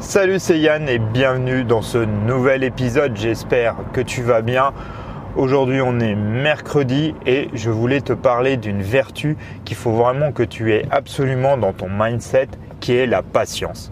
Salut, c'est Yann et bienvenue dans ce nouvel épisode. J'espère que tu vas bien. Aujourd'hui, on est mercredi et je voulais te parler d'une vertu qu'il faut vraiment que tu aies absolument dans ton mindset, qui est la patience.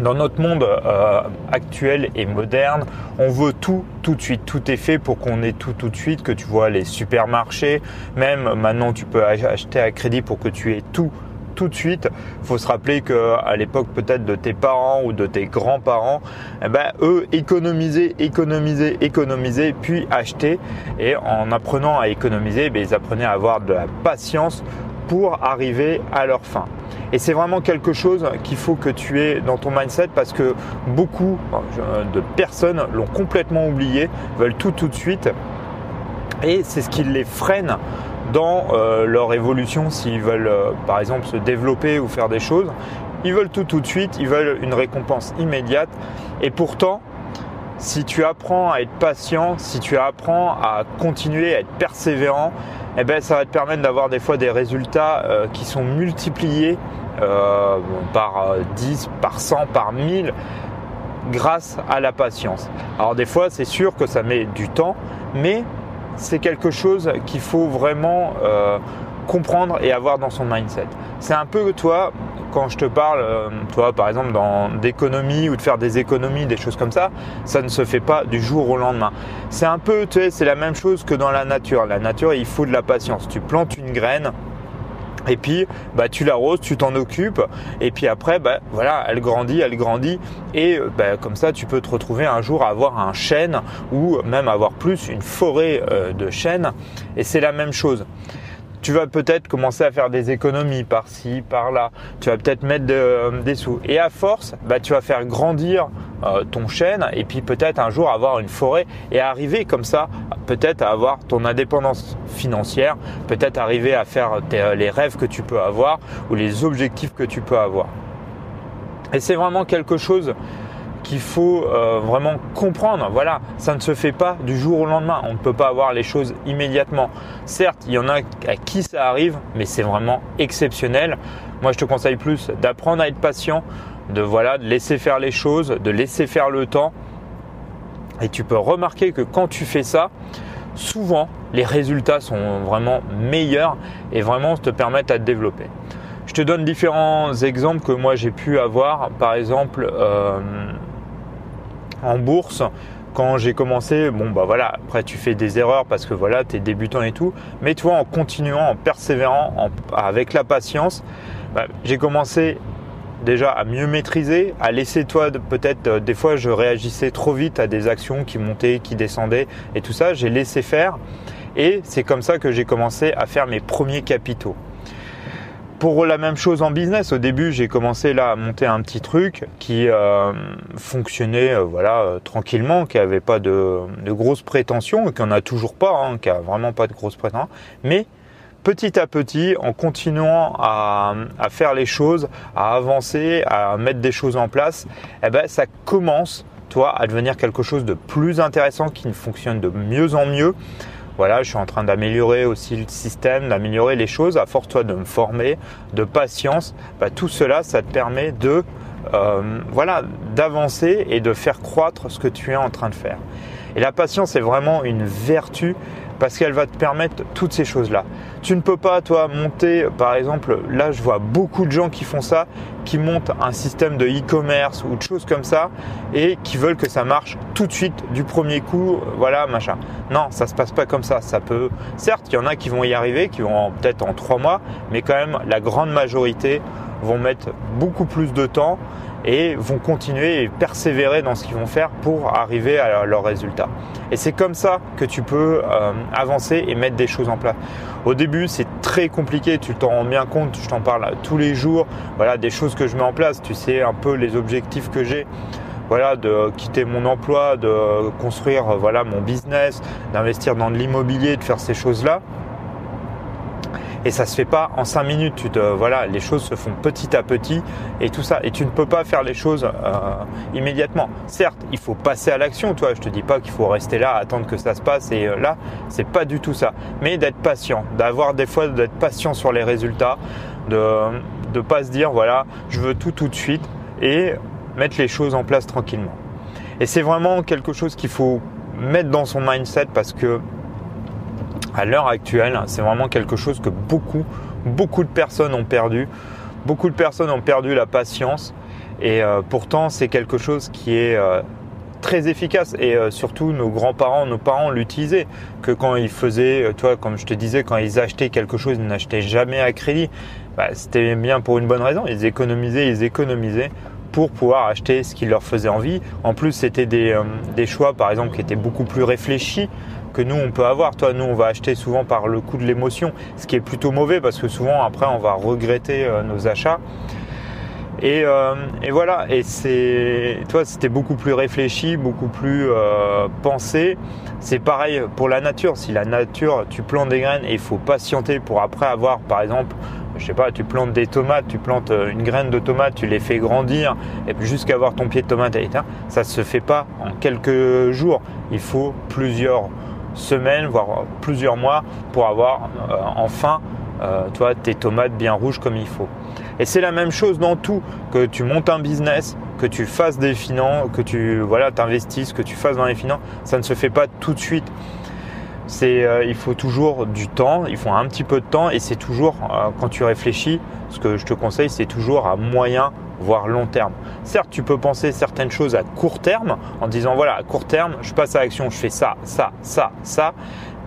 Dans notre monde euh, actuel et moderne, on veut tout tout de suite. Tout est fait pour qu'on ait tout tout de suite, que tu vois les supermarchés, même maintenant tu peux acheter à crédit pour que tu aies tout tout de suite. Faut se rappeler que à l'époque peut-être de tes parents ou de tes grands-parents, eh ben, eux économisaient, économisaient, économisaient, puis acheter. Et en apprenant à économiser, ben, ils apprenaient à avoir de la patience pour arriver à leur fin. Et c'est vraiment quelque chose qu'il faut que tu aies dans ton mindset parce que beaucoup de personnes l'ont complètement oublié, veulent tout tout de suite. Et c'est ce qui les freine dans euh, leur évolution s'ils veulent euh, par exemple se développer ou faire des choses. Ils veulent tout tout de suite, ils veulent une récompense immédiate. Et pourtant, si tu apprends à être patient, si tu apprends à continuer à être persévérant, eh ben, ça va te permettre d'avoir des fois des résultats euh, qui sont multipliés par 10, par 100, par 1000 grâce à la patience. Alors des fois, c'est sûr que ça met du temps, mais c'est quelque chose qu'il faut vraiment euh, comprendre et avoir dans son mindset. C'est un peu toi, quand je te parle, euh, toi par exemple d'économie ou de faire des économies, des choses comme ça, ça ne se fait pas du jour au lendemain. C'est un peu, tu sais, c'est la même chose que dans la nature. La nature, il faut de la patience. Tu plantes une graine, et puis, bah, tu l'arroses, tu t'en occupes, et puis après, bah, voilà, elle grandit, elle grandit, et bah, comme ça, tu peux te retrouver un jour à avoir un chêne ou même avoir plus une forêt euh, de chênes. Et c'est la même chose tu vas peut-être commencer à faire des économies par-ci, par-là. Tu vas peut-être mettre des sous. Et à force, bah, tu vas faire grandir euh, ton chêne et puis peut-être un jour avoir une forêt et arriver comme ça, peut-être à avoir ton indépendance financière, peut-être arriver à faire les rêves que tu peux avoir ou les objectifs que tu peux avoir. Et c'est vraiment quelque chose qu'il faut euh, vraiment comprendre. Voilà, ça ne se fait pas du jour au lendemain. On ne peut pas avoir les choses immédiatement. Certes, il y en a à qui ça arrive, mais c'est vraiment exceptionnel. Moi, je te conseille plus d'apprendre à être patient, de voilà, de laisser faire les choses, de laisser faire le temps. Et tu peux remarquer que quand tu fais ça, souvent les résultats sont vraiment meilleurs et vraiment te permettent à te développer. Je te donne différents exemples que moi j'ai pu avoir. Par exemple, euh, en bourse, quand j'ai commencé, bon bah voilà, après tu fais des erreurs parce que voilà, tu es débutant et tout, mais toi en continuant, en persévérant, avec la patience, bah, j'ai commencé déjà à mieux maîtriser, à laisser toi peut-être euh, des fois je réagissais trop vite à des actions qui montaient, qui descendaient et tout ça, j'ai laissé faire. Et c'est comme ça que j'ai commencé à faire mes premiers capitaux pour la même chose en business, au début j'ai commencé là à monter un petit truc qui euh, fonctionnait euh, voilà euh, tranquillement, qui avait pas de, grosses prétentions, et qui en a toujours pas, hein, qui a vraiment pas de grosses prétentions, mais petit à petit, en continuant à, faire les choses, à avancer, à mettre des choses en place, eh ben ça commence toi à devenir quelque chose de plus intéressant, qui fonctionne de mieux en mieux voilà, je suis en train d'améliorer aussi le système, d'améliorer les choses, à force toi de me former, de patience, bah, tout cela, ça te permet de euh, voilà, d'avancer et de faire croître ce que tu es en train de faire. Et la patience est vraiment une vertu parce qu'elle va te permettre toutes ces choses-là. Tu ne peux pas, toi, monter, par exemple, là, je vois beaucoup de gens qui font ça, qui montent un système de e-commerce ou de choses comme ça et qui veulent que ça marche tout de suite, du premier coup, voilà, machin. Non, ça se passe pas comme ça. Ça peut, certes, il y en a qui vont y arriver, qui vont peut-être en trois mois, mais quand même, la grande majorité vont mettre beaucoup plus de temps et vont continuer et persévérer dans ce qu'ils vont faire pour arriver à leurs résultats. Et c'est comme ça que tu peux euh, avancer et mettre des choses en place. Au début, c'est très compliqué, tu t'en rends bien compte, je t'en parle tous les jours, voilà des choses que je mets en place, tu sais un peu les objectifs que j'ai. Voilà, de quitter mon emploi, de construire voilà mon business, d'investir dans de l'immobilier, de faire ces choses-là et ça se fait pas en cinq minutes. Tu te, voilà, les choses se font petit à petit et tout ça. Et tu ne peux pas faire les choses euh, immédiatement. Certes, il faut passer à l'action. Toi, je te dis pas qu'il faut rester là, attendre que ça se passe et euh, là, c'est pas du tout ça. Mais d'être patient, d'avoir des fois d'être patient sur les résultats, de ne pas se dire voilà, je veux tout tout de suite et mettre les choses en place tranquillement. Et c'est vraiment quelque chose qu'il faut mettre dans son mindset parce que à l'heure actuelle, c'est vraiment quelque chose que beaucoup, beaucoup de personnes ont perdu. Beaucoup de personnes ont perdu la patience et euh, pourtant c'est quelque chose qui est euh, très efficace et euh, surtout nos grands-parents, nos parents l'utilisaient que quand ils faisaient, toi comme je te disais, quand ils achetaient quelque chose, ils n'achetaient jamais à crédit. Bah, c'était bien pour une bonne raison. Ils économisaient, ils économisaient pour pouvoir acheter ce qui leur faisait envie. En plus, c'était des, des choix, par exemple, qui étaient beaucoup plus réfléchis que nous on peut avoir. Toi, nous on va acheter souvent par le coup de l'émotion, ce qui est plutôt mauvais parce que souvent après on va regretter euh, nos achats. Et, euh, et, voilà, et c'est, toi, c'était beaucoup plus réfléchi, beaucoup plus euh, pensé. C'est pareil pour la nature. Si la nature, tu plantes des graines et il faut patienter pour après avoir, par exemple, je sais pas, tu plantes des tomates, tu plantes une graine de tomate, tu les fais grandir et puis jusqu'à avoir ton pied de tomate à l'état, ça se fait pas en quelques jours. Il faut plusieurs semaines, voire plusieurs mois pour avoir euh, enfin euh, toi, tes tomates bien rouges comme il faut. Et c'est la même chose dans tout, que tu montes un business, que tu fasses des finances, que tu voilà, t'investisses, que tu fasses dans les finances, ça ne se fait pas tout de suite. C'est, euh, il faut toujours du temps, il faut un petit peu de temps et c'est toujours quand tu réfléchis, ce que je te conseille, c'est toujours à moyen voire long terme. Certes, tu peux penser certaines choses à court terme en disant voilà, à court terme, je passe à l'action, je fais ça, ça, ça, ça,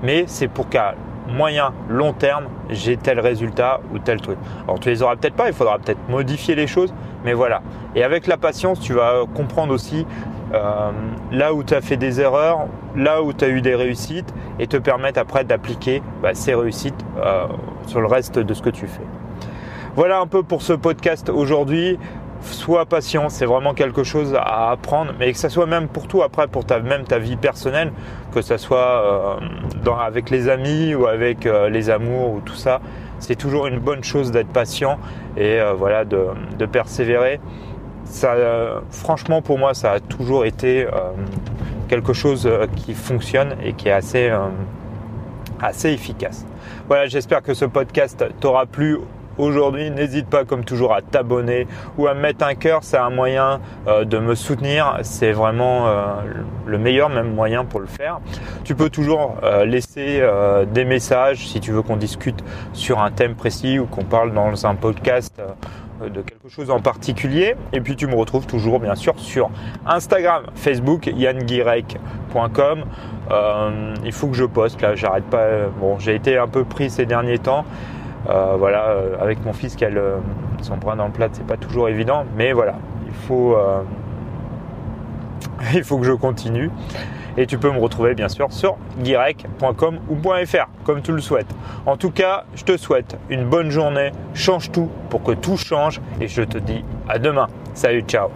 mais c'est pour qu'à moyen, long terme, j'ai tel résultat ou tel truc. Alors tu les auras peut-être pas, il faudra peut-être modifier les choses, mais voilà. Et avec la patience, tu vas comprendre aussi euh, là où tu as fait des erreurs, là où tu as eu des réussites, et te permettre après d'appliquer bah, ces réussites euh, sur le reste de ce que tu fais. Voilà un peu pour ce podcast aujourd'hui sois patient, c'est vraiment quelque chose à apprendre, mais que ça soit même pour toi après, pour ta, même ta vie personnelle, que ça soit euh, avec les amis ou avec les amours ou tout ça, c'est toujours une bonne chose d'être patient et voilà de, persévérer. Ça, franchement, pour moi, ça a toujours été quelque chose qui fonctionne et qui est assez, assez efficace. Voilà, j'espère que ce podcast t'aura plu aujourd'hui, n'hésite pas comme toujours à t'abonner ou à mettre un cœur, c'est un moyen euh, de me soutenir, c'est vraiment euh, le meilleur même moyen pour le faire. Tu peux toujours euh, laisser des messages si tu veux qu'on discute sur un thème précis ou qu'on parle dans un podcast de chose en particulier. Et puis tu me retrouves toujours bien sûr sur Instagram, Facebook, yanguirec.com. il faut que je poste là, j'arrête pas. Bon, j'ai été un peu pris ces derniers temps. Euh, voilà, euh, avec mon fils qui a son bras dans le plat, c'est pas toujours évident, mais voilà, il faut, euh, il faut que je continue. Et tu peux me retrouver bien sûr sur guirec.com ou .fr, comme tu le souhaites. En tout cas, je te souhaite une bonne journée, change tout pour que tout change et je te dis à demain. Salut, ciao